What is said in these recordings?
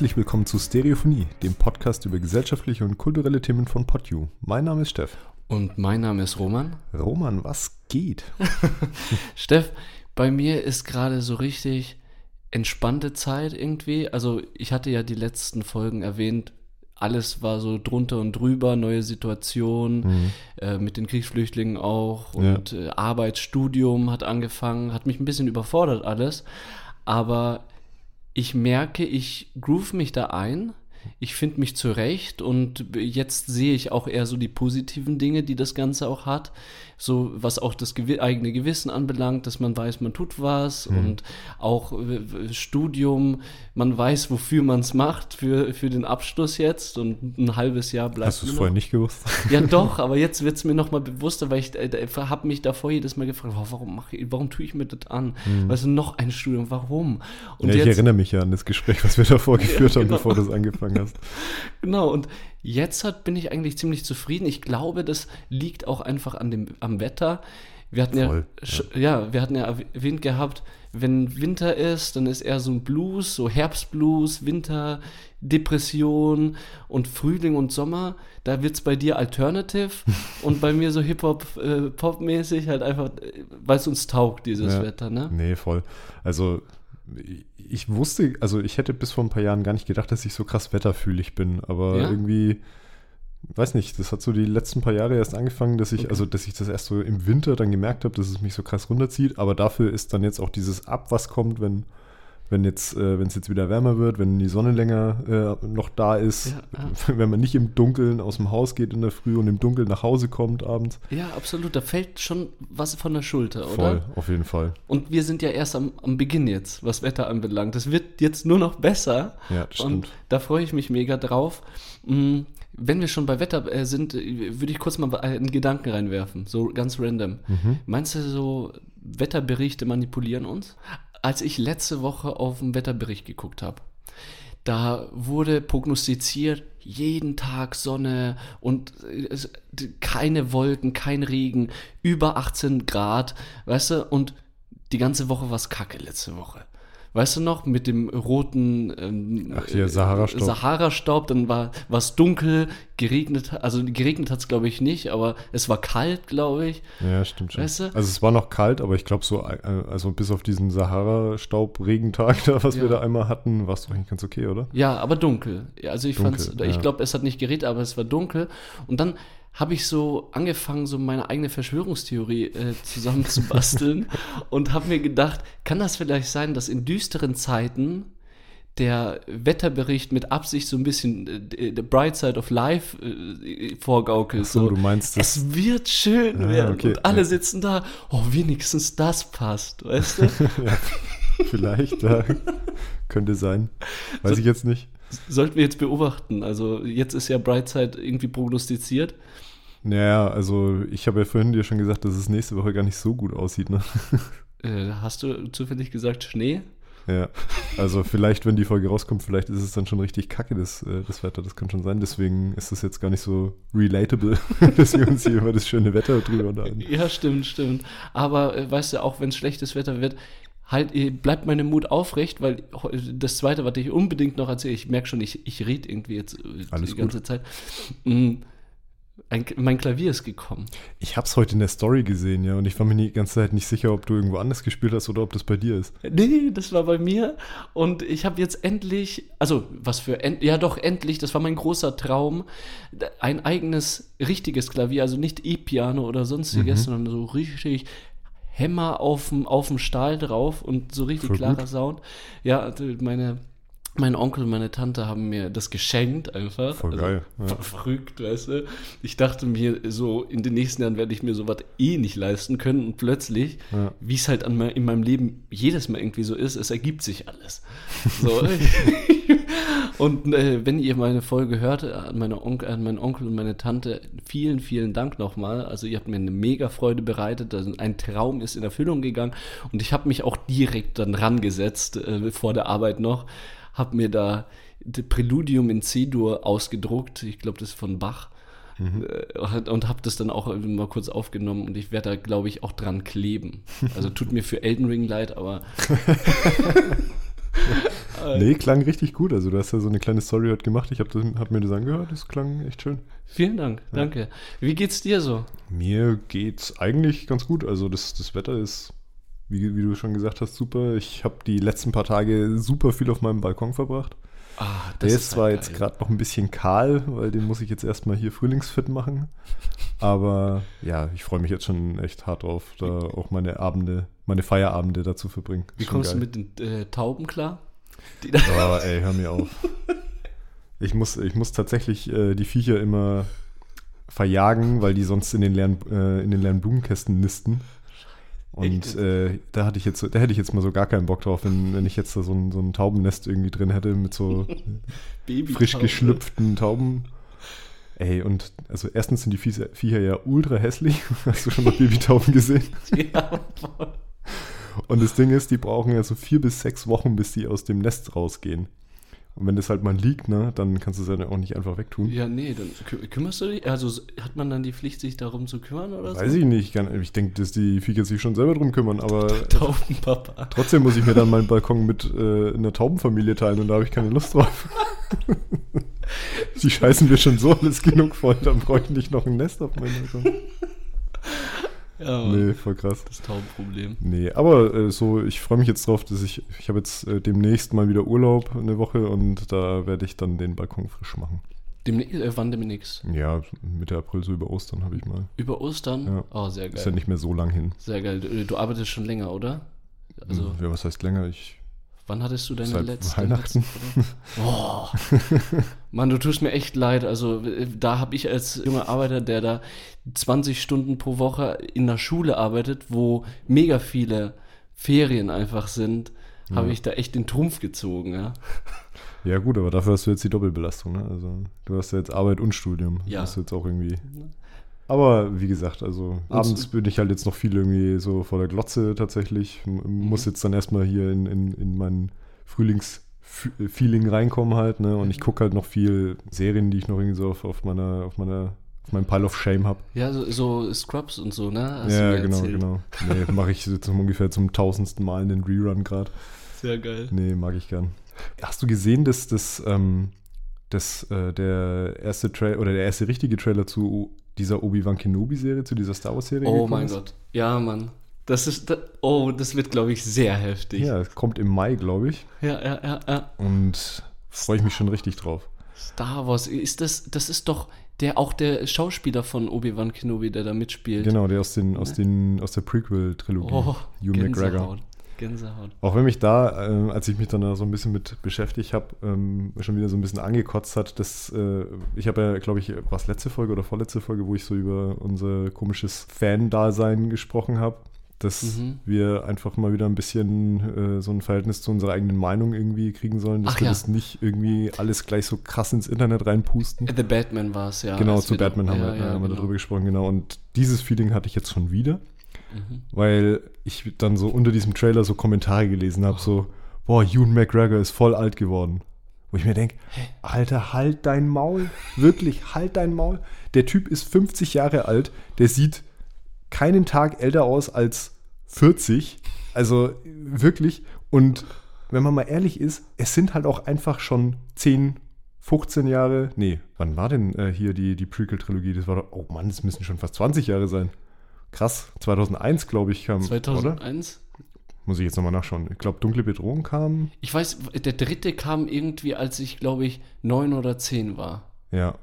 Herzlich willkommen zu Stereophonie, dem Podcast über gesellschaftliche und kulturelle Themen von PodU. Mein Name ist Steff. Und mein Name ist Roman. Roman, was geht? Steff, bei mir ist gerade so richtig entspannte Zeit irgendwie. Also ich hatte ja die letzten Folgen erwähnt, alles war so drunter und drüber, neue Situation, mhm. äh, mit den Kriegsflüchtlingen auch und ja. äh, Arbeit, Studium hat angefangen, hat mich ein bisschen überfordert alles, aber ich merke, ich groove mich da ein ich finde mich zurecht und jetzt sehe ich auch eher so die positiven Dinge, die das Ganze auch hat. So, was auch das Gew eigene Gewissen anbelangt, dass man weiß, man tut was mhm. und auch äh, Studium, man weiß, wofür man es macht, für, für den Abschluss jetzt und ein halbes Jahr bleibt. Hast du es vorher nicht gewusst? Ja, doch, aber jetzt wird es mir nochmal bewusster, weil ich äh, habe mich davor jedes Mal gefragt, warum, mach ich, warum tue ich mir das an? Mhm. Weißt du, noch ein Studium, warum? Und ja, ich jetzt, erinnere mich ja an das Gespräch, was wir davor geführt ja, genau. haben, bevor du es angefangen hast. Genau, und jetzt hat, bin ich eigentlich ziemlich zufrieden. Ich glaube, das liegt auch einfach an dem, am Wetter. Wir hatten Voll, ja, ja. ja, wir hatten ja erwähnt gehabt, wenn Winter ist, dann ist eher so ein Blues, so Herbstblues, Winter, Depression und Frühling und Sommer. Da wird es bei dir Alternative und bei mir so Hip-Hop, äh, Pop-mäßig halt einfach, äh, weil es uns taugt, dieses ja. Wetter, ne? Nee, voll. Also ich wusste, also ich hätte bis vor ein paar Jahren gar nicht gedacht, dass ich so krass wetterfühlig bin, aber ja? irgendwie, weiß nicht, das hat so die letzten paar Jahre erst angefangen, dass ich, okay. also dass ich das erst so im Winter dann gemerkt habe, dass es mich so krass runterzieht, aber dafür ist dann jetzt auch dieses Ab, was kommt, wenn wenn jetzt, äh, wenn es jetzt wieder wärmer wird, wenn die Sonne länger äh, noch da ist, ja, ah. wenn man nicht im Dunkeln aus dem Haus geht in der Früh und im Dunkeln nach Hause kommt abends. Ja, absolut. Da fällt schon was von der Schulter, oder? Voll, auf jeden Fall. Und wir sind ja erst am, am Beginn jetzt, was Wetter anbelangt. Das wird jetzt nur noch besser. Ja, das stimmt. Und da freue ich mich mega drauf. Mhm. Wenn wir schon bei Wetter äh, sind, äh, würde ich kurz mal einen Gedanken reinwerfen, so ganz random. Mhm. Meinst du so, Wetterberichte manipulieren uns? Als ich letzte Woche auf den Wetterbericht geguckt habe, da wurde prognostiziert, jeden Tag Sonne und keine Wolken, kein Regen, über 18 Grad, weißt du, und die ganze Woche war es kacke letzte Woche. Weißt du noch, mit dem roten ähm, Ach hier, Sahara-Staub. Sahara-Staub, dann war es dunkel, geregnet, also geregnet hat es glaube ich nicht, aber es war kalt, glaube ich. Ja, stimmt schon. Weißt du? Also es war noch kalt, aber ich glaube so, äh, also bis auf diesen Sahara-Staub-Regentag da, was ja. wir da einmal hatten, war es doch eigentlich ganz okay, oder? Ja, aber dunkel. Also ich dunkel, fand's, ja. ich glaube, es hat nicht geregnet, aber es war dunkel. Und dann habe ich so angefangen, so meine eigene Verschwörungstheorie äh, zusammenzubasteln und habe mir gedacht, kann das vielleicht sein, dass in düsteren Zeiten der Wetterbericht mit Absicht so ein bisschen äh, the bright side of life äh, vorgaukelt. so, so, du meinst das. Es wird schön ah, werden okay. und alle ja. sitzen da, oh, wenigstens das passt, weißt du? ja, vielleicht, ja. könnte sein. Weiß so, ich jetzt nicht. Sollten wir jetzt beobachten. Also jetzt ist ja Brightside irgendwie prognostiziert. Naja, also ich habe ja vorhin dir schon gesagt, dass es nächste Woche gar nicht so gut aussieht. Ne? Äh, hast du zufällig gesagt Schnee? Ja, also vielleicht, wenn die Folge rauskommt, vielleicht ist es dann schon richtig kacke, das, äh, das Wetter. Das kann schon sein. Deswegen ist das jetzt gar nicht so relatable, dass wir uns hier über das schöne Wetter drüber unterhalten. Ja, stimmt, stimmt. Aber äh, weißt du, auch wenn es schlechtes Wetter wird, halt, bleibt meine Mut aufrecht, weil das zweite, was ich unbedingt noch erzähle, ich merke schon, ich, ich rede irgendwie jetzt Alles die ganze gut. Zeit. Ein, mein Klavier ist gekommen. Ich habe es heute in der Story gesehen, ja, und ich war mir die ganze Zeit nicht sicher, ob du irgendwo anders gespielt hast oder ob das bei dir ist. Nee, das war bei mir und ich habe jetzt endlich, also was für, ja doch, endlich, das war mein großer Traum, ein eigenes, richtiges Klavier, also nicht E-Piano oder sonstiges, mhm. sondern so richtig Hämmer auf dem Stahl drauf und so richtig Voll klarer gut. Sound. Ja, meine, mein Onkel und meine Tante haben mir das geschenkt einfach. Voll also, geil. Ja. Verrückt, weißt du. Ich dachte mir, so in den nächsten Jahren werde ich mir sowas eh nicht leisten können und plötzlich, ja. wie es halt an, in meinem Leben jedes Mal irgendwie so ist, es ergibt sich alles. So. Und äh, wenn ihr meine Folge hört, an, meine Onkel, an meinen Onkel und meine Tante, vielen, vielen Dank nochmal. Also ihr habt mir eine mega Freude bereitet. Also ein Traum ist in Erfüllung gegangen. Und ich habe mich auch direkt dann rangesetzt, äh, vor der Arbeit noch, habe mir da Präludium in C-Dur ausgedruckt. Ich glaube, das ist von Bach. Mhm. Äh, und habe das dann auch mal kurz aufgenommen und ich werde da, glaube ich, auch dran kleben. Also tut mir für Elden Ring leid, aber nee, klang richtig gut. Also du hast ja so eine kleine Story heute gemacht. Ich habe hab mir das angehört. Das klang echt schön. Vielen Dank, ja. danke. Wie geht's dir so? Mir geht's eigentlich ganz gut. Also das, das Wetter ist, wie, wie du schon gesagt hast, super. Ich habe die letzten paar Tage super viel auf meinem Balkon verbracht. Ah, Der ist, ist zwar halt jetzt gerade noch ein bisschen kahl, weil den muss ich jetzt erstmal hier frühlingsfit machen. Aber ja, ich freue mich jetzt schon echt hart drauf, da auch meine Abende, meine Feierabende dazu verbringen. Wie kommst geil. du mit den äh, Tauben klar? oh, ey, hör mir auf. Ich muss, ich muss tatsächlich äh, die Viecher immer verjagen, weil die sonst in den leeren, äh, in den leeren Blumenkästen nisten. Und äh, da hatte ich jetzt, da hätte ich jetzt mal so gar keinen Bock drauf, wenn, wenn ich jetzt da so ein, so ein Taubennest irgendwie drin hätte mit so frisch geschlüpften Tauben. Ey, und also erstens sind die Viecher ja ultra hässlich. Hast du schon mal Babytauben gesehen? Ja, voll. Und das Ding ist, die brauchen ja so vier bis sechs Wochen, bis die aus dem Nest rausgehen. Und wenn das halt mal liegt, ne, dann kannst du es ja auch nicht einfach wegtun. Ja, nee, dann kü kümmerst du dich? Also hat man dann die Pflicht, sich darum zu kümmern oder Weiß so? ich nicht. Ich denke, dass die Viecher sich schon selber drum kümmern, aber Taubenpapa. trotzdem muss ich mir dann meinen Balkon mit äh, einer Taubenfamilie teilen und da habe ich keine Lust drauf. die scheißen mir schon so alles genug voll, dann brauche ich nicht noch ein Nest auf meinem Balkon. Ja, nee, voll krass. Das Taubenproblem. Nee, aber äh, so, ich freue mich jetzt drauf, dass ich, ich habe jetzt äh, demnächst mal wieder Urlaub eine Woche und da werde ich dann den Balkon frisch machen. Dem, äh, wann demnächst? Ja, Mitte April, so über Ostern habe ich mal. Über Ostern? Ja. Oh, sehr geil. Ist ja nicht mehr so lang hin. Sehr geil. Du, du arbeitest schon länger, oder? Also, ja, was heißt länger? Ich Wann hattest du deine Seit letzte? Weihnachten. oh. Mann, du tust mir echt leid. Also da habe ich als junger Arbeiter, der da 20 Stunden pro Woche in der Schule arbeitet, wo mega viele Ferien einfach sind, ja. habe ich da echt den Trumpf gezogen. Ja. ja gut, aber dafür hast du jetzt die Doppelbelastung. Ne? Also du hast ja jetzt Arbeit und Studium. Ja. Das ist jetzt auch irgendwie aber wie gesagt, also und abends bin ich halt jetzt noch viel irgendwie so vor der Glotze tatsächlich. M mhm. Muss jetzt dann erstmal hier in, in, in mein Frühlingsfeeling reinkommen halt, ne? Und mhm. ich gucke halt noch viel Serien, die ich noch irgendwie so auf, auf meiner, auf meiner, auf meinem Pile of Shame habe. Ja, so, so, Scrubs und so, ne? Hast ja, genau, erzählt. genau. Nee, mache ich jetzt ungefähr zum tausendsten Mal einen Rerun gerade. Sehr geil. Nee, mag ich gern. Hast du gesehen, dass das, ähm, dass äh, der erste Trailer oder der erste richtige Trailer zu dieser Obi-Wan Kenobi-Serie, zu dieser Star Wars-Serie. Oh mein ist. Gott. Ja, Mann. Das ist, oh, das wird, glaube ich, sehr heftig. Ja, es kommt im Mai, glaube ich. Ja, ja, ja, ja. Und freue ich mich schon richtig drauf. Star Wars, ist das, das ist doch der, auch der Schauspieler von Obi-Wan Kenobi, der da mitspielt. Genau, der aus, den, aus, den, aus der Prequel-Trilogie. Oh, Hugh McGregor. Gänsehaut. Auch wenn mich da, äh, als ich mich dann da so ein bisschen mit beschäftigt habe, ähm, schon wieder so ein bisschen angekotzt hat, dass äh, ich habe ja, glaube ich, was letzte Folge oder vorletzte Folge, wo ich so über unser komisches Fan-Dasein gesprochen habe, dass mhm. wir einfach mal wieder ein bisschen äh, so ein Verhältnis zu unserer eigenen Meinung irgendwie kriegen sollen, dass Ach, wir ja. das nicht irgendwie alles gleich so krass ins Internet reinpusten. The Batman war es, ja. Genau, zu Batman haben, ja, wir, ja, haben wir genau. darüber gesprochen, genau. Und dieses Feeling hatte ich jetzt schon wieder. Mhm. Weil ich dann so unter diesem Trailer so Kommentare gelesen habe, so, boah, Ewan McGregor ist voll alt geworden. Wo ich mir denke, Alter, halt dein Maul. Wirklich, halt dein Maul. Der Typ ist 50 Jahre alt, der sieht keinen Tag älter aus als 40. Also wirklich. Und wenn man mal ehrlich ist, es sind halt auch einfach schon 10, 15 Jahre. Nee, wann war denn äh, hier die, die Prequel-Trilogie? Das war doch, oh Mann, das müssen schon fast 20 Jahre sein. Krass, 2001 glaube ich kam. 2001? Oder? Muss ich jetzt nochmal nachschauen. Ich glaube, Dunkle Bedrohung kam. Ich weiß, der dritte kam irgendwie, als ich glaube ich neun oder zehn war. Ja.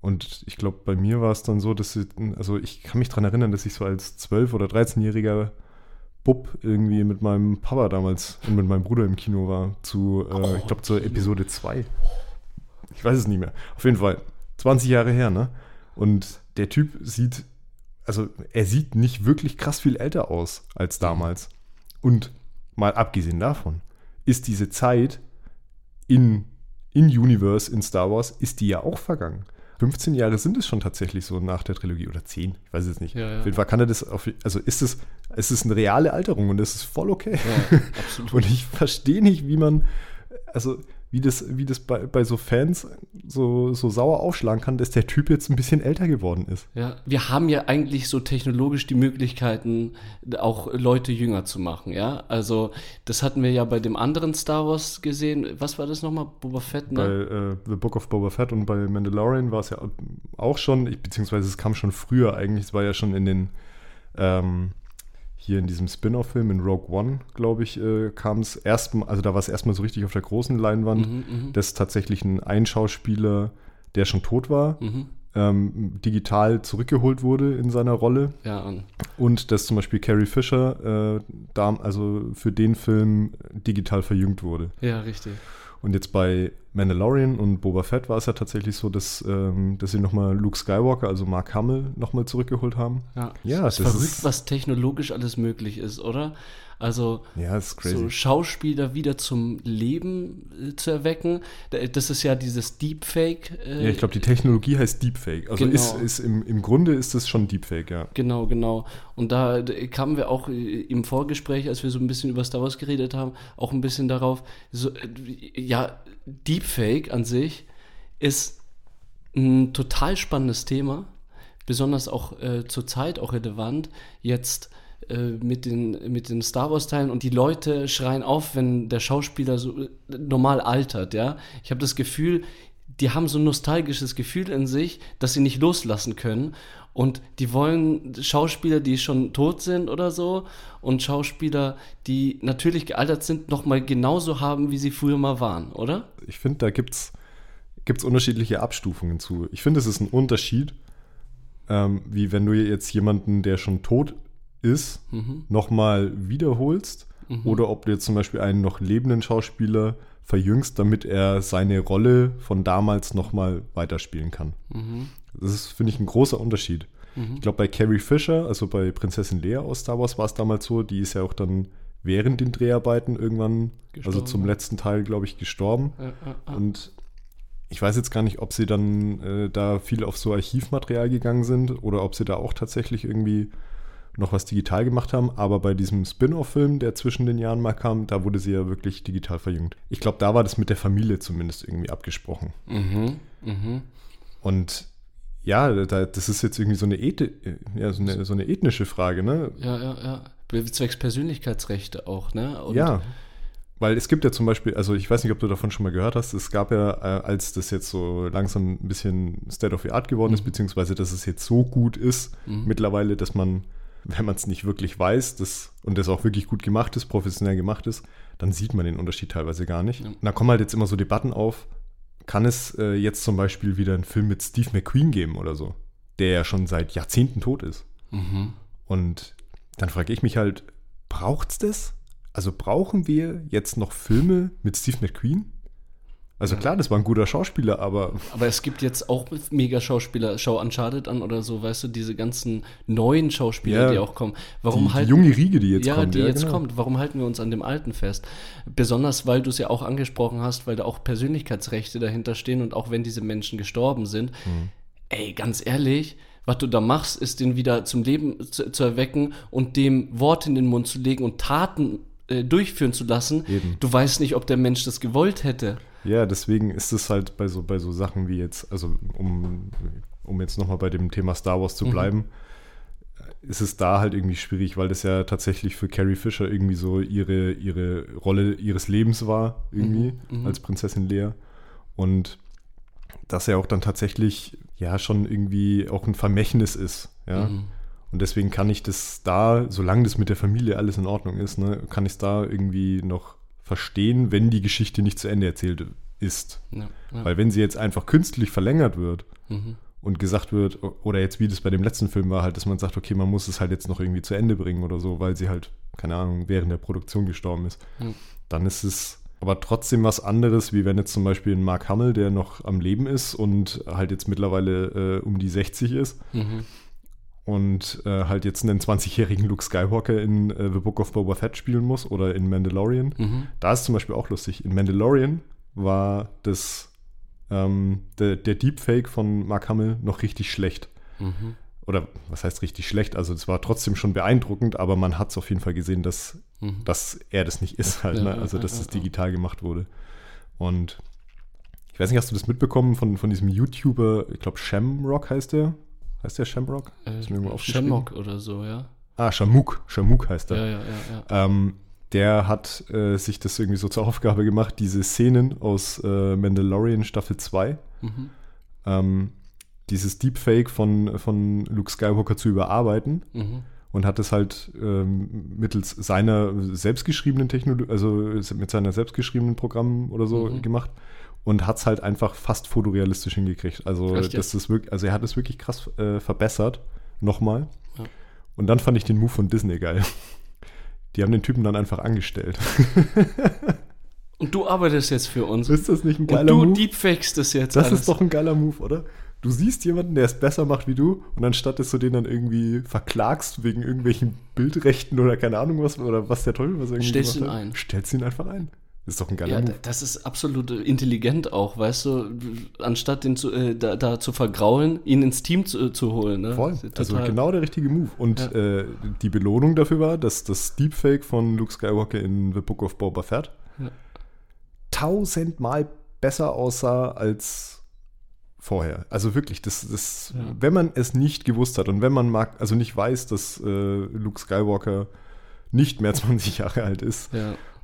Und ich glaube, bei mir war es dann so, dass ich, also ich kann mich daran erinnern, dass ich so als 12- oder 13-jähriger Bub irgendwie mit meinem Papa damals und mit meinem Bruder im Kino war. Zu, äh, oh, ich glaube, zur Episode 2. Ich weiß es nicht mehr. Auf jeden Fall. 20 Jahre her, ne? Und der Typ sieht also er sieht nicht wirklich krass viel älter aus als damals. Und mal abgesehen davon, ist diese Zeit in, in Universe, in Star Wars, ist die ja auch vergangen. 15 Jahre sind es schon tatsächlich so nach der Trilogie oder 10, ich weiß es nicht. Ja, ja. Auf jeden Fall kann er das, auf, also ist es, ist es eine reale Alterung und das ist voll okay. Ja, und ich verstehe nicht, wie man also wie das, wie das bei, bei so Fans so, so sauer aufschlagen kann, dass der Typ jetzt ein bisschen älter geworden ist. Ja, wir haben ja eigentlich so technologisch die Möglichkeiten, auch Leute jünger zu machen, ja. Also, das hatten wir ja bei dem anderen Star Wars gesehen. Was war das nochmal? Boba Fett, ne? Bei äh, The Book of Boba Fett und bei Mandalorian war es ja auch schon, beziehungsweise es kam schon früher eigentlich, es war ja schon in den ähm, hier in diesem Spin-off-Film in Rogue One, glaube ich, äh, kam es erstmal, also da war es erstmal so richtig auf der großen Leinwand, mhm, mhm, dass tatsächlich ein Einschauspieler, der schon tot war, mhm. ähm, digital zurückgeholt wurde in seiner Rolle. Ja. Und dass zum Beispiel Carrie Fisher, äh, da, also für den Film digital verjüngt wurde. Ja, richtig. Und jetzt bei Mandalorian und Boba Fett war es ja tatsächlich so, dass, ähm, dass sie nochmal Luke Skywalker, also Mark Hamill, nochmal zurückgeholt haben. Ja, ja das ist verrückt, was technologisch alles möglich ist, oder? Also ja, so Schauspieler wieder zum Leben äh, zu erwecken. Das ist ja dieses Deepfake. Äh, ja, ich glaube, die Technologie heißt Deepfake. Also genau. ist, ist im, im Grunde ist es schon Deepfake, ja. Genau, genau. Und da kamen wir auch äh, im Vorgespräch, als wir so ein bisschen über Star Wars geredet haben, auch ein bisschen darauf, so, äh, ja, Deepfake an sich ist ein total spannendes Thema, besonders auch äh, zur Zeit auch relevant. Jetzt mit den, mit den Star Wars-Teilen und die Leute schreien auf, wenn der Schauspieler so äh, normal altert, ja. Ich habe das Gefühl, die haben so ein nostalgisches Gefühl in sich, dass sie nicht loslassen können. Und die wollen Schauspieler, die schon tot sind oder so, und Schauspieler, die natürlich gealtert sind, nochmal genauso haben, wie sie früher mal waren, oder? Ich finde, da gibt es unterschiedliche Abstufungen zu. Ich finde, es ist ein Unterschied, ähm, wie wenn du jetzt jemanden, der schon tot ist, mhm. nochmal wiederholst mhm. oder ob du jetzt zum Beispiel einen noch lebenden Schauspieler verjüngst, damit er seine Rolle von damals nochmal weiterspielen kann. Mhm. Das ist, finde ich, ein großer Unterschied. Mhm. Ich glaube, bei Carrie Fisher, also bei Prinzessin Lea aus Star Wars, war es damals so, die ist ja auch dann während den Dreharbeiten irgendwann, gestorben, also zum letzten Teil, glaube ich, gestorben. Ja, ja, Und ich weiß jetzt gar nicht, ob sie dann äh, da viel auf so Archivmaterial gegangen sind oder ob sie da auch tatsächlich irgendwie noch was digital gemacht haben, aber bei diesem Spin-off-Film, der zwischen den Jahren mal kam, da wurde sie ja wirklich digital verjüngt. Ich glaube, da war das mit der Familie zumindest irgendwie abgesprochen. Mhm, mh. Und ja, da, das ist jetzt irgendwie so eine, Eth ja, so eine, so eine ethnische Frage, ne? Ja, ja, ja. Zwecks Persönlichkeitsrechte auch, ne? Und ja. Weil es gibt ja zum Beispiel, also ich weiß nicht, ob du davon schon mal gehört hast, es gab ja, äh, als das jetzt so langsam ein bisschen State of the Art geworden mhm. ist, beziehungsweise dass es jetzt so gut ist mhm. mittlerweile, dass man wenn man es nicht wirklich weiß das, und das auch wirklich gut gemacht ist, professionell gemacht ist, dann sieht man den Unterschied teilweise gar nicht. Ja. Und da kommen halt jetzt immer so Debatten auf, kann es äh, jetzt zum Beispiel wieder einen Film mit Steve McQueen geben oder so, der ja schon seit Jahrzehnten tot ist. Mhm. Und dann frage ich mich halt, braucht es das? Also brauchen wir jetzt noch Filme mit Steve McQueen? Also klar, das war ein guter Schauspieler, aber. Aber es gibt jetzt auch mega Schauspieler, schau Uncharted an oder so, weißt du, diese ganzen neuen Schauspieler, ja, die auch kommen. Warum die, halten, die junge Riege, die jetzt ja, kommt. Die ja, die jetzt genau. kommt. Warum halten wir uns an dem Alten fest? Besonders, weil du es ja auch angesprochen hast, weil da auch Persönlichkeitsrechte dahinter stehen und auch wenn diese Menschen gestorben sind. Mhm. Ey, ganz ehrlich, was du da machst, ist den wieder zum Leben zu, zu erwecken und dem Wort in den Mund zu legen und Taten äh, durchführen zu lassen. Eben. Du weißt nicht, ob der Mensch das gewollt hätte. Ja, deswegen ist es halt bei so, bei so Sachen wie jetzt, also um, um jetzt nochmal bei dem Thema Star Wars zu mhm. bleiben, mhm. ist es da halt irgendwie schwierig, weil das ja tatsächlich für Carrie Fisher irgendwie so ihre, ihre Rolle ihres Lebens war, irgendwie, mhm. mhm. als Prinzessin Lea. Und dass er auch dann tatsächlich ja schon irgendwie auch ein Vermächtnis ist, ja. Mhm. Und deswegen kann ich das da, solange das mit der Familie alles in Ordnung ist, ne, kann ich es da irgendwie noch verstehen, wenn die Geschichte nicht zu Ende erzählt ist. Ja, ja. Weil wenn sie jetzt einfach künstlich verlängert wird mhm. und gesagt wird, oder jetzt wie das bei dem letzten Film war, halt, dass man sagt, okay, man muss es halt jetzt noch irgendwie zu Ende bringen oder so, weil sie halt, keine Ahnung, während der Produktion gestorben ist, mhm. dann ist es aber trotzdem was anderes, wie wenn jetzt zum Beispiel ein Mark Hamill, der noch am Leben ist und halt jetzt mittlerweile äh, um die 60 ist. Mhm und äh, halt jetzt einen 20-jährigen Luke Skywalker in äh, The Book of Boba Fett spielen muss oder in Mandalorian. Mhm. Da ist zum Beispiel auch lustig. In Mandalorian war das ähm, der, der, Deepfake von Mark Hamill noch richtig schlecht. Mhm. Oder was heißt richtig schlecht? Also es war trotzdem schon beeindruckend, aber man hat es auf jeden Fall gesehen, dass, mhm. dass er das nicht ist halt. Ja, ne? Also dass es digital gemacht wurde. Und ich weiß nicht, hast du das mitbekommen von, von diesem YouTuber, ich glaube Shamrock heißt der? Heißt der Shamrock? Äh, Shamrock oder so, ja. Ah, Shamuk. Shamuk heißt er. Ja, ja, ja. ja. Ähm, der hat äh, sich das irgendwie so zur Aufgabe gemacht, diese Szenen aus äh, Mandalorian Staffel 2, mhm. ähm, dieses Deepfake von, von Luke Skywalker zu überarbeiten. Mhm. Und hat es halt ähm, mittels seiner selbstgeschriebenen Technologie, also mit seiner selbstgeschriebenen Programm oder so mhm. gemacht und hat es halt einfach fast fotorealistisch hingekriegt. Also, das ist wirklich, also er hat es wirklich krass äh, verbessert. Nochmal. Ja. Und dann fand ich den Move von Disney geil. Die haben den Typen dann einfach angestellt. Und du arbeitest jetzt für uns. Ist das nicht ein geiler Move? Und du deepfakest das jetzt. Das alles. ist doch ein geiler Move, oder? Du siehst jemanden, der es besser macht wie du, und anstatt dass du den dann irgendwie verklagst wegen irgendwelchen Bildrechten oder keine Ahnung was, oder was der Teufel was irgendwie Stellst ihn ein. Stellst ihn einfach ein. Das ist doch ein geiler ja, Move. Das ist absolut intelligent auch, weißt du, anstatt den zu, äh, da, da, zu vergraulen, ihn ins Team zu, zu holen. Ne? Voll. Also genau der richtige Move. Und ja. äh, die Belohnung dafür war, dass das Deepfake von Luke Skywalker in The Book of Boba Fett ja. tausendmal besser aussah als vorher. Also wirklich, das, das ja. wenn man es nicht gewusst hat und wenn man mag, also nicht weiß, dass äh, Luke Skywalker nicht mehr 20 Jahre alt ist,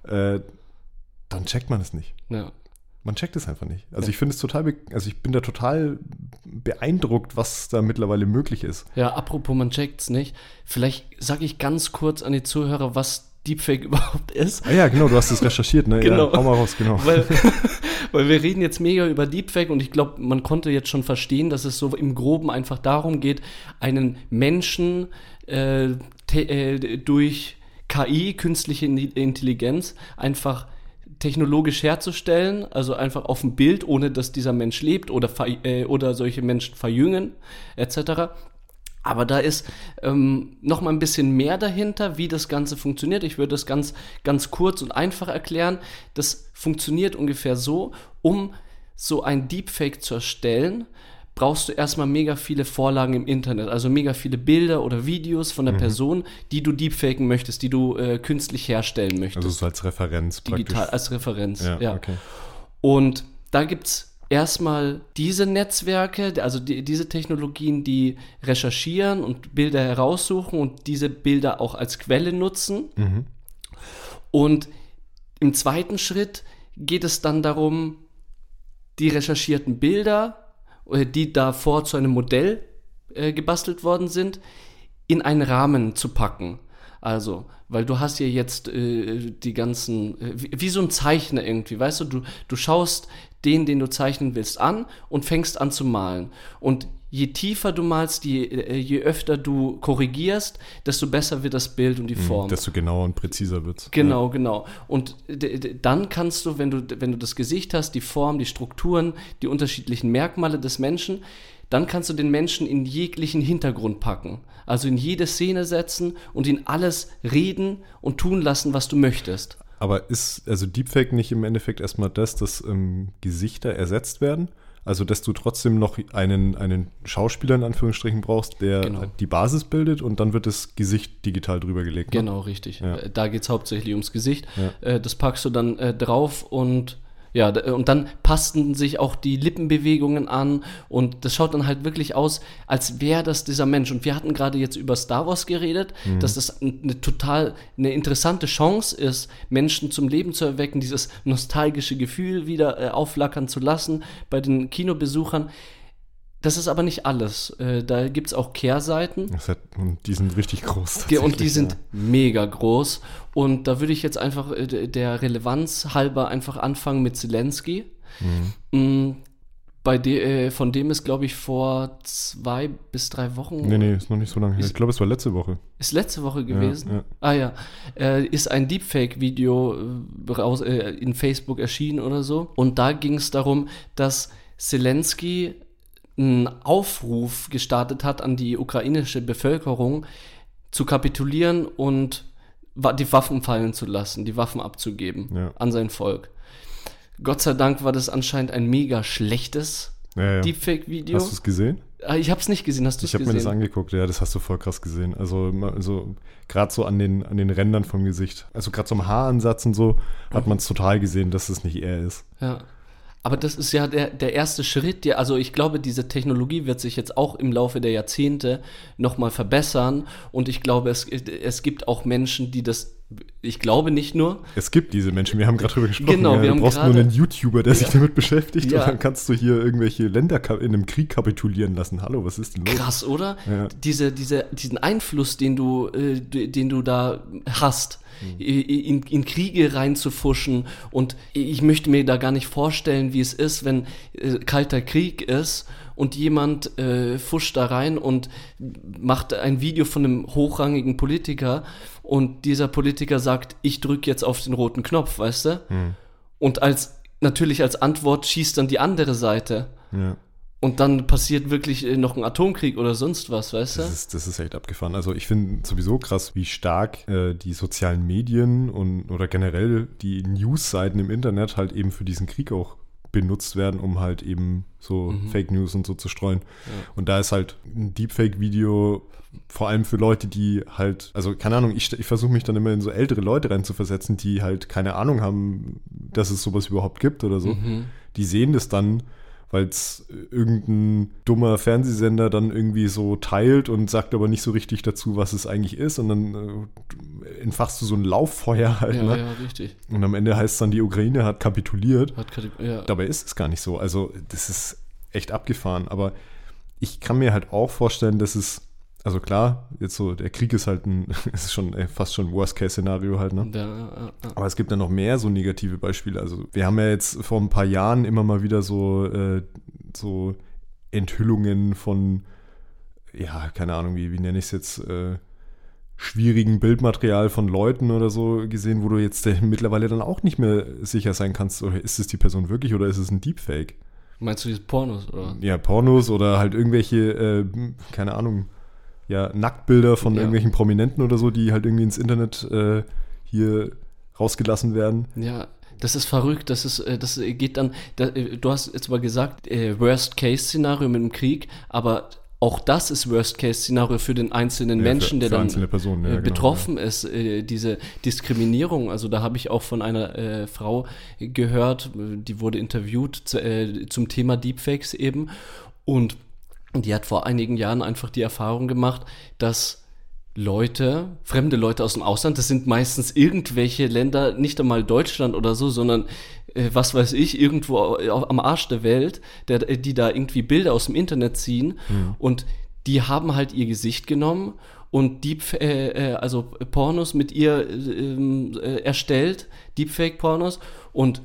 äh, dann checkt man es nicht. Ja. Man checkt es einfach nicht. Also ja. ich finde es total, also ich bin da total beeindruckt, was da mittlerweile möglich ist. Ja, apropos, man checkt es nicht. Vielleicht sage ich ganz kurz an die Zuhörer, was Deepfake überhaupt ist. Ah ja, genau, du hast es recherchiert, ne? genau. Ja, hau mal raus, genau. Weil, weil wir reden jetzt mega über Deepfake und ich glaube, man konnte jetzt schon verstehen, dass es so im Groben einfach darum geht, einen Menschen äh, äh, durch KI, künstliche Intelligenz, einfach technologisch herzustellen, also einfach auf dem Bild, ohne dass dieser Mensch lebt oder, äh, oder solche Menschen verjüngen, etc. Aber da ist ähm, noch mal ein bisschen mehr dahinter, wie das Ganze funktioniert. Ich würde das ganz, ganz kurz und einfach erklären. Das funktioniert ungefähr so, um so ein Deepfake zu erstellen, brauchst du erstmal mega viele Vorlagen im Internet, also mega viele Bilder oder Videos von der mhm. Person, die du deepfaken möchtest, die du äh, künstlich herstellen möchtest. Also so als Referenz Digital, praktisch. als Referenz, ja. ja. Okay. Und da gibt es erstmal diese Netzwerke, also die, diese Technologien, die recherchieren und Bilder heraussuchen und diese Bilder auch als Quelle nutzen. Mhm. Und im zweiten Schritt geht es dann darum, die recherchierten Bilder die davor zu einem Modell äh, gebastelt worden sind, in einen Rahmen zu packen. Also, weil du hast ja jetzt äh, die ganzen, äh, wie, wie, so ein Zeichner irgendwie, weißt du, du, du schaust den, den du zeichnen willst, an und fängst an zu malen. Und je tiefer du malst, je, äh, je öfter du korrigierst, desto besser wird das Bild und die mhm, Form. Mhm, desto genauer und präziser wird es. Genau, ja. genau. Und dann kannst du, wenn du, wenn du das Gesicht hast, die Form, die Strukturen, die unterschiedlichen Merkmale des Menschen, dann kannst du den Menschen in jeglichen Hintergrund packen. Also in jede Szene setzen und ihn alles reden und tun lassen, was du möchtest. Aber ist also Deepfake nicht im Endeffekt erstmal das, dass ähm, Gesichter ersetzt werden? Also, dass du trotzdem noch einen, einen Schauspieler in Anführungsstrichen brauchst, der genau. die Basis bildet und dann wird das Gesicht digital drüber gelegt. Ne? Genau, richtig. Ja. Da geht es hauptsächlich ums Gesicht. Ja. Äh, das packst du dann äh, drauf und ja, und dann passten sich auch die Lippenbewegungen an und das schaut dann halt wirklich aus, als wäre das dieser Mensch. Und wir hatten gerade jetzt über Star Wars geredet, mhm. dass das eine total eine interessante Chance ist, Menschen zum Leben zu erwecken, dieses nostalgische Gefühl wieder äh, aufflackern zu lassen bei den Kinobesuchern. Das ist aber nicht alles. Äh, da gibt es auch Kehrseiten. Hat, und die sind richtig groß. Und die sind ja. mega groß. Und da würde ich jetzt einfach äh, der Relevanz halber einfach anfangen mit Zelensky. Mhm. Mm, bei de, äh, von dem ist, glaube ich, vor zwei bis drei Wochen. Nee, nee, ist noch nicht so lange her. Ich glaube, es war letzte Woche. Ist letzte Woche gewesen? Ja, ja. Ah ja. Äh, ist ein Deepfake-Video äh, äh, in Facebook erschienen oder so. Und da ging es darum, dass Zelensky einen Aufruf gestartet hat an die ukrainische Bevölkerung, zu kapitulieren und die Waffen fallen zu lassen, die Waffen abzugeben ja. an sein Volk. Gott sei Dank war das anscheinend ein mega schlechtes ja, ja. Deepfake-Video. Hast du es gesehen? Ah, ich habe es nicht gesehen, hast du es gesehen? Ich habe mir das angeguckt, ja, das hast du voll krass gesehen. Also, also gerade so an den, an den Rändern vom Gesicht, also gerade so am Haaransatz und so, hat man es total gesehen, dass es nicht er ist. Ja. Aber das ist ja der, der erste Schritt. Der, also ich glaube, diese Technologie wird sich jetzt auch im Laufe der Jahrzehnte nochmal verbessern. Und ich glaube, es, es gibt auch Menschen, die das ich glaube nicht nur. Es gibt diese Menschen, wir haben gerade drüber gesprochen. Genau, ja, wir du haben brauchst grade, nur einen YouTuber, der ja. sich damit beschäftigt ja. und dann kannst du hier irgendwelche Länder in einem Krieg kapitulieren lassen. Hallo, was ist denn los? Krass, oder? Ja. Diese, diese, diesen Einfluss, den du, äh, den du da hast, mhm. in, in, Kriege reinzufuschen und ich möchte mir da gar nicht vorstellen, wie es ist, wenn äh, kalter Krieg ist und jemand äh, fuscht da rein und macht ein Video von einem hochrangigen Politiker und dieser Politiker sagt, ich drücke jetzt auf den roten Knopf, weißt du? Hm. Und als natürlich als Antwort schießt dann die andere Seite. Ja. Und dann passiert wirklich äh, noch ein Atomkrieg oder sonst was, weißt du? Das ist, das ist echt abgefahren. Also ich finde sowieso krass, wie stark äh, die sozialen Medien und oder generell die News-Seiten im Internet halt eben für diesen Krieg auch benutzt werden, um halt eben so mhm. Fake News und so zu streuen. Ja. Und da ist halt ein Deepfake-Video vor allem für Leute, die halt, also keine Ahnung, ich, ich versuche mich dann immer in so ältere Leute reinzuversetzen, die halt keine Ahnung haben, dass es sowas überhaupt gibt oder so. Mhm. Die sehen das dann weil es irgendein dummer Fernsehsender dann irgendwie so teilt und sagt aber nicht so richtig dazu, was es eigentlich ist. Und dann äh, entfachst du so ein Lauffeuer halt. Ja, ne? ja, richtig. Und am Ende heißt es dann, die Ukraine hat kapituliert. Hat ja. Dabei ist es gar nicht so. Also das ist echt abgefahren. Aber ich kann mir halt auch vorstellen, dass es also klar, jetzt so, der Krieg ist halt ein, ist schon fast schon ein Worst-Case-Szenario halt, ne? Ja, ja, ja. Aber es gibt ja noch mehr so negative Beispiele. Also wir haben ja jetzt vor ein paar Jahren immer mal wieder so, äh, so Enthüllungen von, ja, keine Ahnung, wie, wie nenne ich es jetzt, äh, schwierigen Bildmaterial von Leuten oder so gesehen, wo du jetzt äh, mittlerweile dann auch nicht mehr sicher sein kannst, oder ist es die Person wirklich oder ist es ein Deepfake? Meinst du diese Pornos, oder? Ja, Pornos oder halt irgendwelche, äh, keine Ahnung, ja, Nacktbilder von ja. irgendwelchen Prominenten oder so, die halt irgendwie ins Internet äh, hier rausgelassen werden. Ja, das ist verrückt. Das ist, äh, das geht dann. Äh, du hast jetzt mal gesagt, Worst-Case-Szenario mit dem Krieg, aber auch das ist Worst-Case-Szenario für den einzelnen ja, Menschen, für, der für dann Personen, ja, genau, betroffen genau, ist. diese Diskriminierung, also da habe ich auch von einer äh, Frau gehört, die wurde interviewt zu, äh, zum Thema Deepfakes eben und die hat vor einigen Jahren einfach die Erfahrung gemacht, dass Leute, fremde Leute aus dem Ausland, das sind meistens irgendwelche Länder, nicht einmal Deutschland oder so, sondern äh, was weiß ich, irgendwo am Arsch der Welt, der, die da irgendwie Bilder aus dem Internet ziehen. Mhm. und die haben halt ihr Gesicht genommen und Deep, äh, äh also Pornos mit ihr ähm, äh, erstellt, Deepfake-Pornos und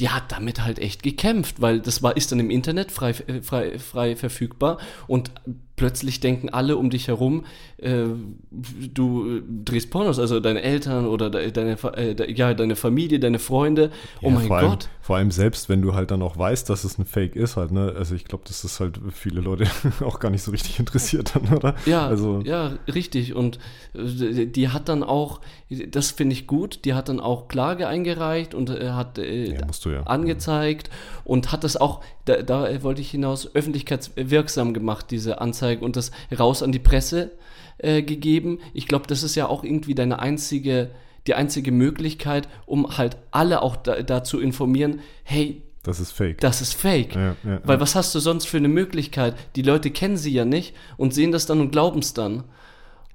die hat damit halt echt gekämpft, weil das war, ist dann im Internet frei, äh, frei, frei verfügbar. Und plötzlich denken alle um dich herum, äh, du drehst Pornos, also deine Eltern oder de, deine, äh, ja, deine Familie, deine Freunde. Oh ja, mein vor Gott. Allem, vor allem selbst, wenn du halt dann auch weißt, dass es ein Fake ist, halt, ne? Also ich glaube, das ist halt viele Leute auch gar nicht so richtig interessiert dann, oder? Ja, also. ja, richtig. Und äh, die hat dann auch, das finde ich gut, die hat dann auch Klage eingereicht und äh, hat äh, ja, ja. angezeigt und hat das auch, da, da wollte ich hinaus, öffentlichkeitswirksam gemacht, diese Anzeige und das raus an die Presse äh, gegeben. Ich glaube, das ist ja auch irgendwie deine einzige, die einzige Möglichkeit, um halt alle auch da, da zu informieren, hey, das ist fake. Das ist fake. Ja, ja, Weil was hast du sonst für eine Möglichkeit? Die Leute kennen sie ja nicht und sehen das dann und glauben es dann.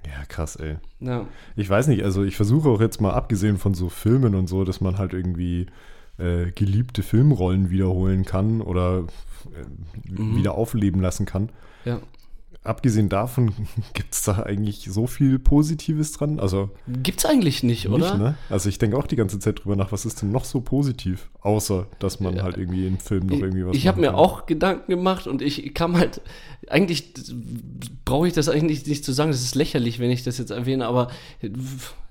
Ja, krass, ey. Ja. Ich weiß nicht, also ich versuche auch jetzt mal abgesehen von so Filmen und so, dass man halt irgendwie äh, geliebte Filmrollen wiederholen kann oder äh, mhm. wieder aufleben lassen kann. Ja abgesehen davon, gibt es da eigentlich so viel Positives dran? Also es eigentlich nicht, nicht oder? Ne? Also ich denke auch die ganze Zeit drüber nach, was ist denn noch so positiv, außer dass man ja. halt irgendwie im Film noch irgendwie was. Ich habe mir auch Gedanken gemacht und ich kam halt eigentlich brauche ich das eigentlich nicht zu sagen. Das ist lächerlich, wenn ich das jetzt erwähne, aber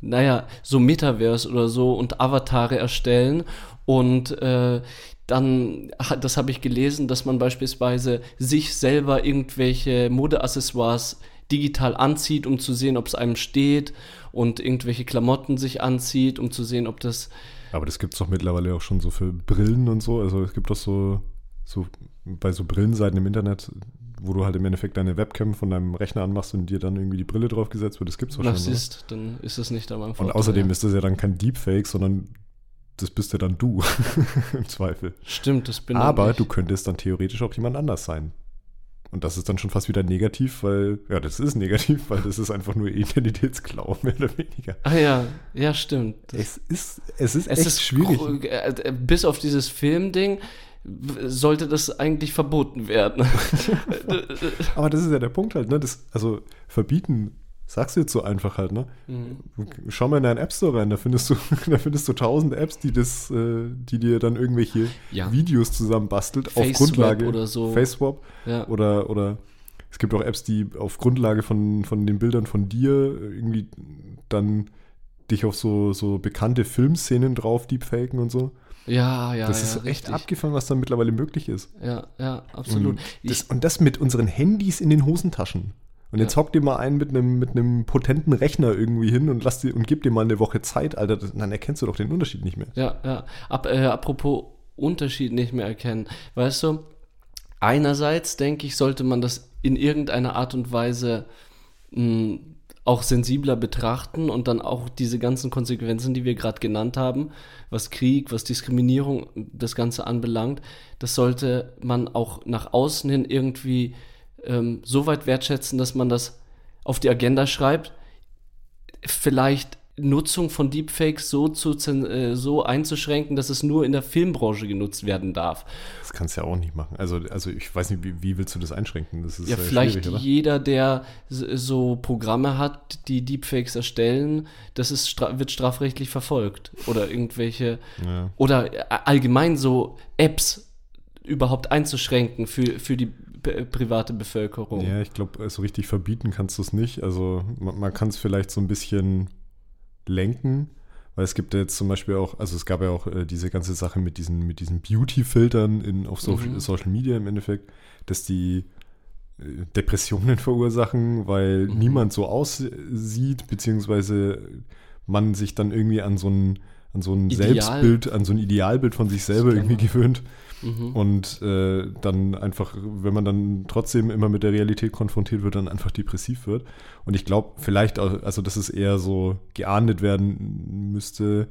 naja, so Metaverse oder so und Avatare erstellen und äh, dann, das habe ich gelesen, dass man beispielsweise sich selber irgendwelche Modeaccessoires digital anzieht, um zu sehen, ob es einem steht und irgendwelche Klamotten sich anzieht, um zu sehen, ob das. Aber das gibt es doch mittlerweile auch schon so für Brillen und so. Also es gibt doch so, so bei so Brillenseiten im Internet, wo du halt im Endeffekt deine Webcam von deinem Rechner anmachst und dir dann irgendwie die Brille draufgesetzt wird. Das gibt es wahrscheinlich. Wenn du siehst, dann ist es nicht am Anfang. Und außerdem ja. ist das ja dann kein Deepfake, sondern das bist ja dann du im Zweifel. Stimmt, das bin Aber du könntest dann theoretisch auch jemand anders sein. Und das ist dann schon fast wieder negativ, weil, ja, das ist negativ, weil das ist einfach nur Identitätsklau, mehr oder weniger. Ah ja, ja, stimmt. Es ist, es ist es echt ist schwierig. Äh, bis auf dieses Filmding sollte das eigentlich verboten werden. Aber das ist ja der Punkt halt, ne? Das, also verbieten sagst du jetzt so einfach halt, ne? Mhm. Schau mal in deinen App Store rein, da findest du, da findest du tausend Apps, die das, äh, die dir dann irgendwelche ja. Videos zusammenbastelt auf Grundlage oder so. FaceSwap ja. oder, oder es gibt auch Apps, die auf Grundlage von, von den Bildern von dir irgendwie dann dich auf so, so bekannte Filmszenen drauf deepfaken und so. Ja, ja. Das ist ja, echt abgefahren, was da mittlerweile möglich ist. Ja, ja, absolut. Und das, und das mit unseren Handys in den Hosentaschen. Und jetzt ja. hock dir mal einen mit einem mit einem potenten Rechner irgendwie hin und lass dir und gib dir mal eine Woche Zeit, Alter, dann erkennst du doch den Unterschied nicht mehr. Ja, ja. Ab, äh, apropos Unterschied nicht mehr erkennen. Weißt du, einerseits denke ich, sollte man das in irgendeiner Art und Weise mh, hm, auch sensibler betrachten und dann auch diese ganzen Konsequenzen, die wir gerade genannt haben, was Krieg, was Diskriminierung, das Ganze anbelangt, das sollte man auch nach außen hin irgendwie ähm, so weit wertschätzen, dass man das auf die Agenda schreibt. Vielleicht Nutzung von Deepfakes so, zu, äh, so einzuschränken, dass es nur in der Filmbranche genutzt werden darf. Das kannst du ja auch nicht machen. Also, also ich weiß nicht, wie, wie willst du das einschränken? Das ja, vielleicht jeder, der so Programme hat, die Deepfakes erstellen, das ist, wird strafrechtlich verfolgt. Oder irgendwelche, ja. oder äh, allgemein so Apps überhaupt einzuschränken für, für die private Bevölkerung. Ja, ich glaube, so richtig verbieten kannst du es nicht. Also man, man kann es vielleicht so ein bisschen lenken, weil es gibt ja jetzt zum Beispiel auch, also es gab ja auch äh, diese ganze Sache mit diesen, mit diesen Beauty-Filtern auf so, mhm. Social Media im Endeffekt, dass die äh, Depressionen verursachen, weil mhm. niemand so aussieht, beziehungsweise man sich dann irgendwie an so ein, an so ein Ideal. Selbstbild, an so ein Idealbild von sich selber irgendwie gewöhnt. Mhm. Und äh, dann einfach, wenn man dann trotzdem immer mit der Realität konfrontiert wird, dann einfach depressiv wird. Und ich glaube, vielleicht, auch, also dass es eher so geahndet werden müsste.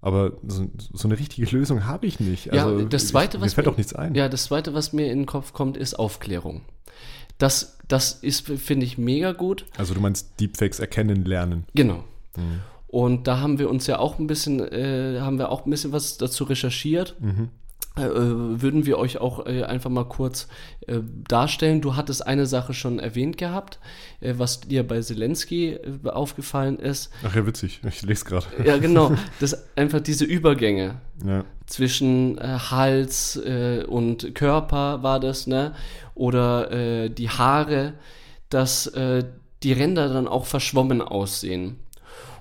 Aber so, so eine richtige Lösung habe ich nicht. Also, ja, das zweite, ich, was mir fällt auch nichts ein. Ja, das zweite, was mir in den Kopf kommt, ist Aufklärung. Das, das ist, finde ich, mega gut. Also du meinst Deepfakes erkennen lernen. Genau. Mhm. Und da haben wir uns ja auch ein bisschen, äh, haben wir auch ein bisschen was dazu recherchiert. Mhm. Äh, würden wir euch auch äh, einfach mal kurz äh, darstellen. Du hattest eine Sache schon erwähnt gehabt, äh, was dir bei Zelensky äh, aufgefallen ist. Ach ja, witzig. Ich lese gerade. Ja, genau. Das einfach diese Übergänge ja. zwischen äh, Hals und Körper war das, ne? Oder die Haare, dass die Ränder dann auch verschwommen aussehen.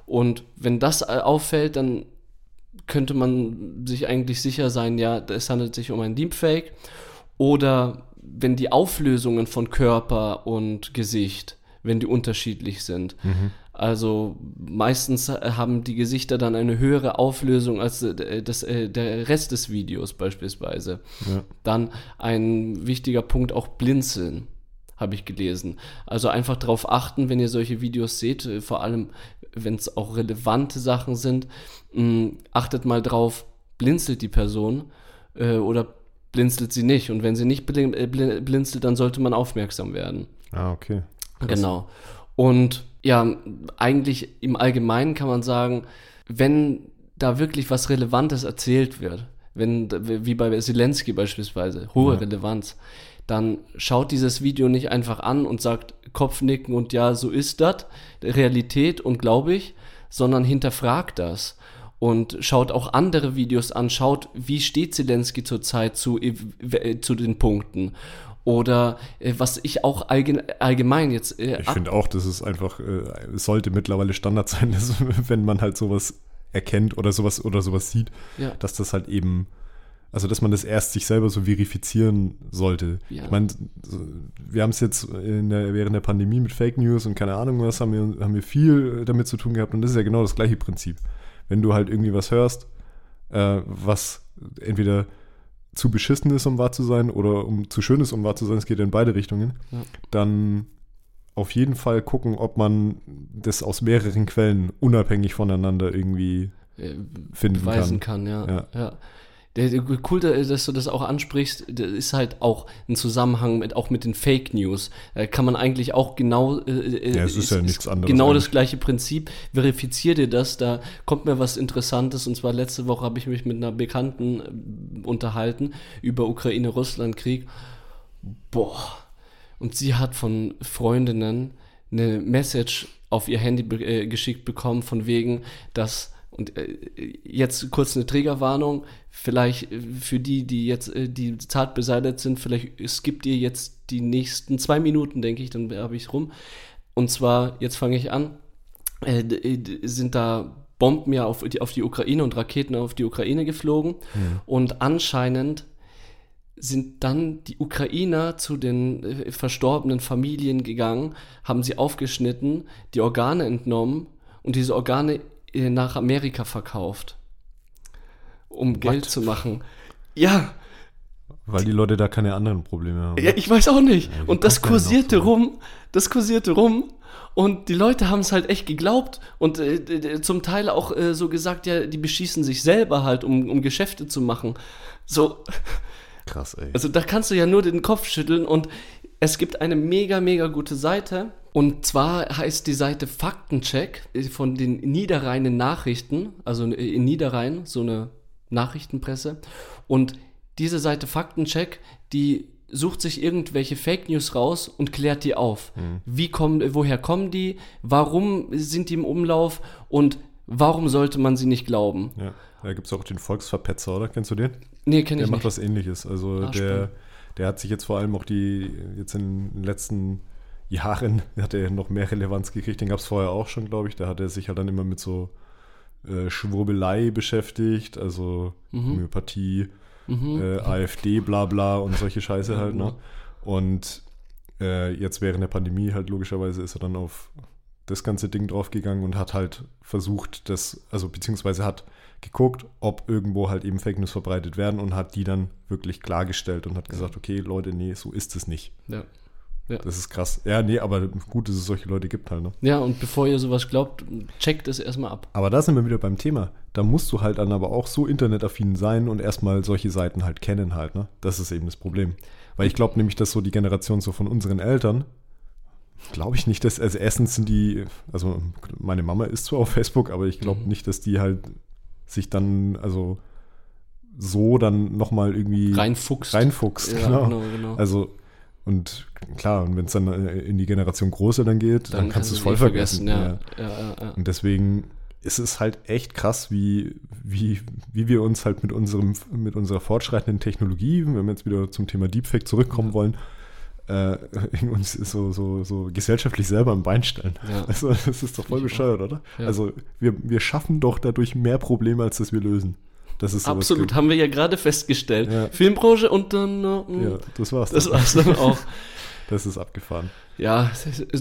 Und wenn das auffällt, dann könnte man sich eigentlich sicher sein, ja, es handelt sich um ein Deepfake. Oder wenn die Auflösungen von Körper und Gesicht, wenn die unterschiedlich sind. Mhm. Also meistens haben die Gesichter dann eine höhere Auflösung als äh, das, äh, der Rest des Videos beispielsweise. Ja. Dann ein wichtiger Punkt auch Blinzeln habe ich gelesen. Also einfach darauf achten, wenn ihr solche Videos seht, äh, vor allem wenn es auch relevante Sachen sind, mh, mm, achtet mal drauf, blinzelt die Person äh, oder blinzelt sie nicht. Und wenn sie nicht äh, blinzelt, dann sollte man aufmerksam werden. Ah, okay. Krass. Genau. Und ja, eigentlich im Allgemeinen kann man sagen, wenn da wirklich was Relevantes erzählt wird, wenn, wie bei Zelensky beispielsweise, hohe ja. Relevanz, dann schaut dieses Video nicht einfach an und sagt Kopfnicken und ja, so ist das, Realität und glaube ich, sondern hinterfragt das und schaut auch andere Videos an, schaut, wie steht Zelensky zurzeit zu, äh, zu den Punkten. Oder äh, was ich auch allgemein jetzt. Äh, ich finde auch, dass es einfach, äh, sollte mittlerweile Standard sein, dass, wenn man halt sowas erkennt oder sowas oder sowas sieht, ja. dass das halt eben also, dass man das erst sich selber so verifizieren sollte. Ja. Ich meine, wir haben es jetzt der, während der Pandemie mit Fake News und keine Ahnung was, haben wir, haben wir viel damit zu tun gehabt und das ist ja genau das gleiche Prinzip. Wenn du halt irgendwie was hörst, äh, was entweder zu beschissen ist, um wahr zu sein, oder um zu schön ist, um wahr zu sein, es geht in beide Richtungen, ja. dann auf jeden Fall gucken, ob man das aus mehreren Quellen unabhängig voneinander irgendwie äh, finden beweisen kann. kann ja. ja. ja. Der, cool, dass du das auch ansprichst, das ist halt auch ein Zusammenhang mit auch mit den Fake News. Da kann man eigentlich auch genau äh, äh ja, es ist, ist ja nichts anderes. Genau eigentlich. das gleiche Prinzip. Verifizier dir das, da kommt mir was Interessantes. Und zwar letzte Woche habe ich mich mit einer Bekannten äh, unterhalten über Ukraine-Russland-Krieg. Boah. Und sie hat von Freundinnen eine Message auf ihr Handy äh, geschickt bekommen, von wegen, dass und äh, jetzt kurz eine Triggerwarnung, vielleicht äh, für die, die jetzt äh, die zart beseitigt sind, vielleicht es gibt ihr jetzt die nächsten zwei Minuten, denke ich, dann habe ich rum. Und zwar, jetzt fange ich an, äh, sind da Bomben ja auf die, auf die Ukraine und Raketen auf die Ukraine geflogen. Mhm. Und anscheinend sind dann die Ukrainer zu den äh, verstorbenen Familien gegangen, haben sie aufgeschnitten, die Organe entnommen und diese Organe äh, nach Amerika verkauft, um What? Geld zu machen. Ja. Weil die Leute da keine anderen Probleme haben. Ja, ich weiß auch nicht. Ja, und das kursierte rum, das kursierte rum und die Leute haben es halt echt geglaubt und äh, zum Teil auch äh, so gesagt, ja, die beschießen sich selber halt, um, um Geschäfte zu machen. So. Krass, ey. Also da kannst du ja nur den Kopf schütteln und es gibt eine mega, mega gute Seite. Und zwar heißt die Seite Faktencheck von den Niederrheinen Nachrichten, also in Niederrhein, so eine Nachrichtenpresse. Und diese Seite Faktencheck, die sucht sich irgendwelche Fake News raus und klärt die auf. Mhm. Wie kommen, woher kommen die? Warum sind die im Umlauf? Und warum sollte man sie nicht glauben? Ja, da gibt es auch den Volksverpetzer, oder? Kennst du den? Nee, kenne ich nicht. Der macht was ähnliches. Also ah, der, der hat sich jetzt vor allem auch die, jetzt in den letzten Jahren, hat er noch mehr Relevanz gekriegt. Den gab es vorher auch schon, glaube ich. Da hat er sich halt dann immer mit so äh, Schwurbelei beschäftigt, also mhm. Homöopathie, mhm. Äh, AfD, bla bla und solche Scheiße halt, ne? Und äh, jetzt während der Pandemie halt logischerweise ist er dann auf das ganze Ding draufgegangen und hat halt versucht, das, also beziehungsweise hat geguckt, ob irgendwo halt eben Fake News verbreitet werden und hat die dann wirklich klargestellt und hat gesagt, okay, Leute, nee, so ist es nicht. Ja. Ja. Das ist krass. Ja, nee, aber gut, dass es solche Leute gibt halt. Ne? Ja, und bevor ihr sowas glaubt, checkt es erstmal ab. Aber da sind wir wieder beim Thema. Da musst du halt dann aber auch so internetaffin sein und erstmal solche Seiten halt kennen halt. Ne? Das ist eben das Problem. Weil ich glaube nämlich, dass so die Generation so von unseren Eltern, glaube ich nicht, dass, also erstens sind die, also meine Mama ist zwar auf Facebook, aber ich glaube mhm. nicht, dass die halt sich dann, also so dann nochmal irgendwie reinfuchst. Reinfuchst, ja, genau. genau, genau. Also und klar, und wenn es dann äh, in die Generation Große dann geht, dann, dann kannst du es voll vergessen. vergessen. Ja. Ja. Ja, und deswegen ist es halt echt krass, wie, wie, wie wir uns halt mit, unserem, mit unserer fortschreitenden Technologie, wenn wir jetzt wieder zum Thema Deepfake zurückkommen wollen, äh, uns so, so, so gesellschaftlich selber im Bein stellen. Also das ist doch voll bescheuert, oder? Also wir, wir schaffen doch dadurch mehr Probleme, als dass wir lösen. Das ist Absolut, haben wir ja gerade festgestellt. Ja. Filmbranche und dann. Äh, ja, das war's. Das dann. war's dann auch. das ist abgefahren. Ja,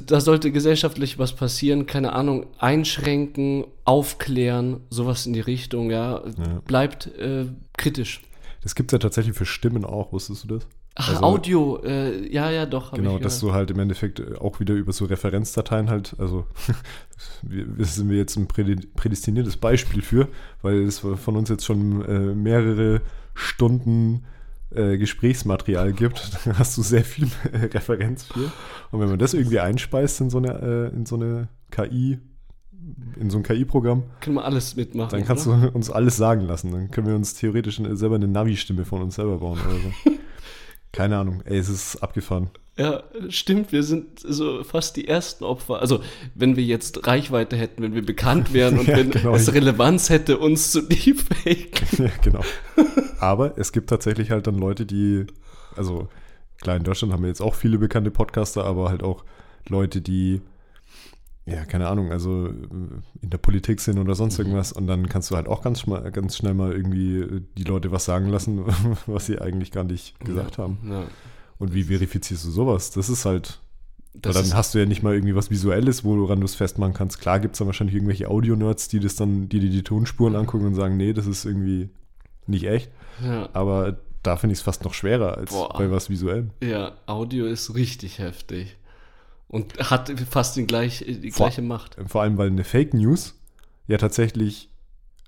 da sollte gesellschaftlich was passieren, keine Ahnung, einschränken, aufklären, sowas in die Richtung, ja. ja. Bleibt äh, kritisch. Das gibt es ja tatsächlich für Stimmen auch, wusstest du das? Ach, also, Audio, äh, ja, ja, doch. Genau, dass du halt im Endeffekt äh, auch wieder über so Referenzdateien halt, also das sind wir jetzt ein prädestiniertes Beispiel für, weil es von uns jetzt schon äh, mehrere Stunden äh, Gesprächsmaterial gibt. Da hast du sehr viel Referenz für. Und wenn man das irgendwie einspeist in so eine, äh, in so eine KI, in so ein KI-Programm. Können wir alles mitmachen. Dann kannst oder? du uns alles sagen lassen. Dann können wir uns theoretisch selber eine Navi-Stimme von uns selber bauen oder so. Keine Ahnung, ey, es ist abgefahren. Ja, stimmt, wir sind so fast die ersten Opfer. Also, wenn wir jetzt Reichweite hätten, wenn wir bekannt wären und ja, wenn genau. es Relevanz hätte, uns zu deepfake. ja, genau. Aber es gibt tatsächlich halt dann Leute, die, also klar, in Deutschland haben wir jetzt auch viele bekannte Podcaster, aber halt auch Leute, die ja, keine Ahnung, also äh, in der Politik sind oder sonst mhm. irgendwas und dann kannst du halt auch ganz, ganz schnell mal irgendwie äh, die Leute was sagen lassen, was sie eigentlich gar nicht gesagt ja, haben. Ja. Und wie verifizierst du sowas? Das ist halt, das dann hast du ja nicht mal irgendwie was Visuelles, woran du es festmachen kannst. Klar gibt es dann wahrscheinlich irgendwelche Audio-Nerds, die das dann, die dir die Tonspuren angucken und sagen, nee, das ist irgendwie nicht echt. Ja. Aber da finde ich es fast noch schwerer als Boah. bei was Visuellem. Ja, Audio ist richtig heftig. Und hat fast die, gleich, die vor, gleiche Macht. Vor allem, weil eine Fake News ja tatsächlich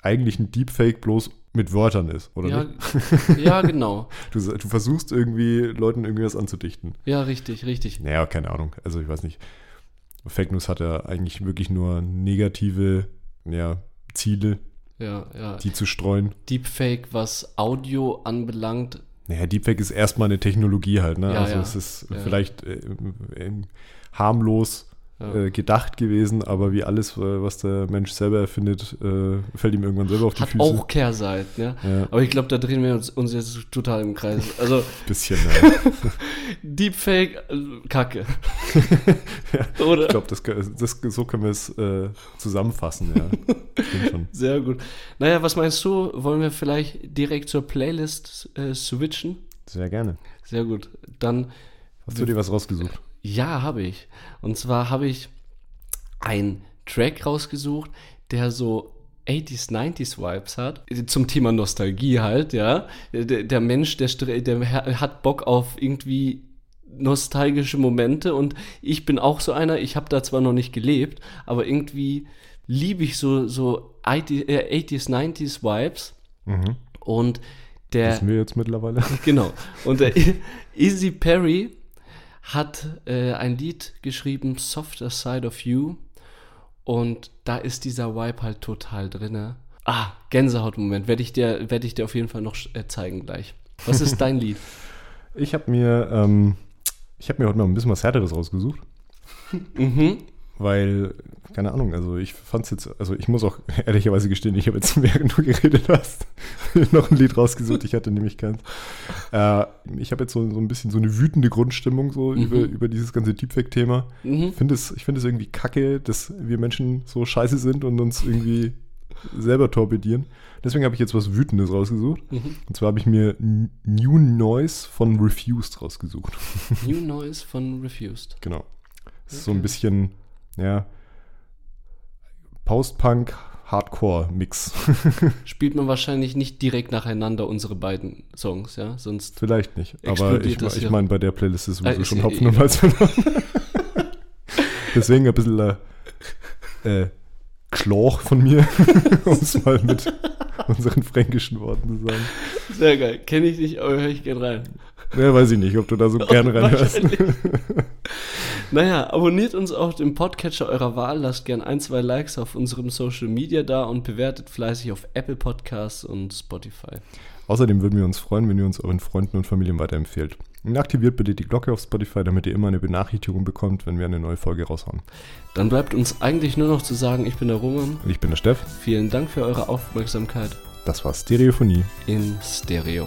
eigentlich ein Deepfake bloß mit Wörtern ist, oder ja, nicht? Ja, genau. Du, du, versuchst irgendwie Leuten irgendwie was anzudichten. Ja, richtig, richtig. Naja, keine Ahnung. Also ich weiß nicht. Fake News hat ja eigentlich wirklich nur negative ja, Ziele, ja, ja. die zu streuen. Deepfake, was Audio anbelangt. Naja, Deepfake ist erstmal eine Technologie halt, ne? Ja, also es ist vielleicht äh, äh, harmlos ja. äh, gedacht gewesen, aber wie alles, äh, was der Mensch selber erfindet, äh, fällt ihm irgendwann selber auf die Hat Füße. auch Kehrseiten, ja. ja. Aber ich glaube, da drehen wir uns, uns, jetzt total im Kreis. Also bisschen, ja. Deepfake, äh, Kacke. ja, Oder? Ich glaube, das, das, so können wir es äh, zusammenfassen, ja. Sehr gut. Naja, was meinst du? Wollen wir vielleicht direkt zur Playlist äh, switchen? Sehr gerne. Sehr gut. Dann. Hast du dir was rausgesucht? Ja, habe ich. Und zwar habe ich einen Track rausgesucht, der so 80s, 90s Vibes hat. Zum Thema Nostalgie halt, ja. Der, der Mensch, der, der hat Bock auf irgendwie nostalgische Momente und ich bin auch so einer, ich habe da zwar noch nicht gelebt, aber irgendwie liebe ich so, so 80s, äh, 90s Vibes. Mhm. Und der. Wissen wir jetzt mittlerweile. Genau. Und der Easy Perry hat äh, ein Lied geschrieben, Softer Side of You. Und da ist dieser Vibe halt total drin. Ah, Gänsehautmoment. Werde ich, dir, werd ich dir auf jeden Fall noch äh, zeigen gleich. Was ist dein Lied? Ich habe mir, ähm, hab mir heute mal ein bisschen was Härteres rausgesucht. mhm weil, keine Ahnung, also ich fand's jetzt, also ich muss auch ehrlicherweise gestehen, ich habe jetzt, während du geredet hast, noch ein Lied rausgesucht, ich hatte nämlich keins. Äh, ich habe jetzt so, so ein bisschen so eine wütende Grundstimmung so mhm. über, über dieses ganze Deepfake-Thema. Mhm. Find es, ich finde es irgendwie kacke, dass wir Menschen so scheiße sind und uns irgendwie selber torpedieren. Deswegen habe ich jetzt was Wütendes rausgesucht. Mhm. Und zwar habe ich mir New Noise von Refused rausgesucht. New Noise von Refused. Genau. Okay. So ein bisschen ja, Post-Punk, Hardcore-Mix. Spielt man wahrscheinlich nicht direkt nacheinander unsere beiden Songs, ja? Sonst. Vielleicht nicht. Aber ich, ich meine, bei der Playlist ist sowieso äh, schon Hopfen und Malz verloren. Deswegen ein bisschen äh, äh, Schloch von mir, um es mal mit unseren fränkischen Worten zu sagen. Sehr geil. Kenne ich nicht, aber höre ich gern rein. Ja, weiß ich nicht, ob du da so gerne reinhörst. Naja, abonniert uns auf dem Podcatcher eurer Wahl, lasst gern ein, zwei Likes auf unserem Social Media da und bewertet fleißig auf Apple Podcasts und Spotify. Außerdem würden wir uns freuen, wenn ihr uns euren Freunden und Familien weiterempfehlt. Und aktiviert bitte die Glocke auf Spotify, damit ihr immer eine Benachrichtigung bekommt, wenn wir eine neue Folge raushauen. Dann bleibt uns eigentlich nur noch zu sagen, ich bin der Roman. Und ich bin der Steff. Vielen Dank für eure Aufmerksamkeit. Das war Stereophonie. In Stereo.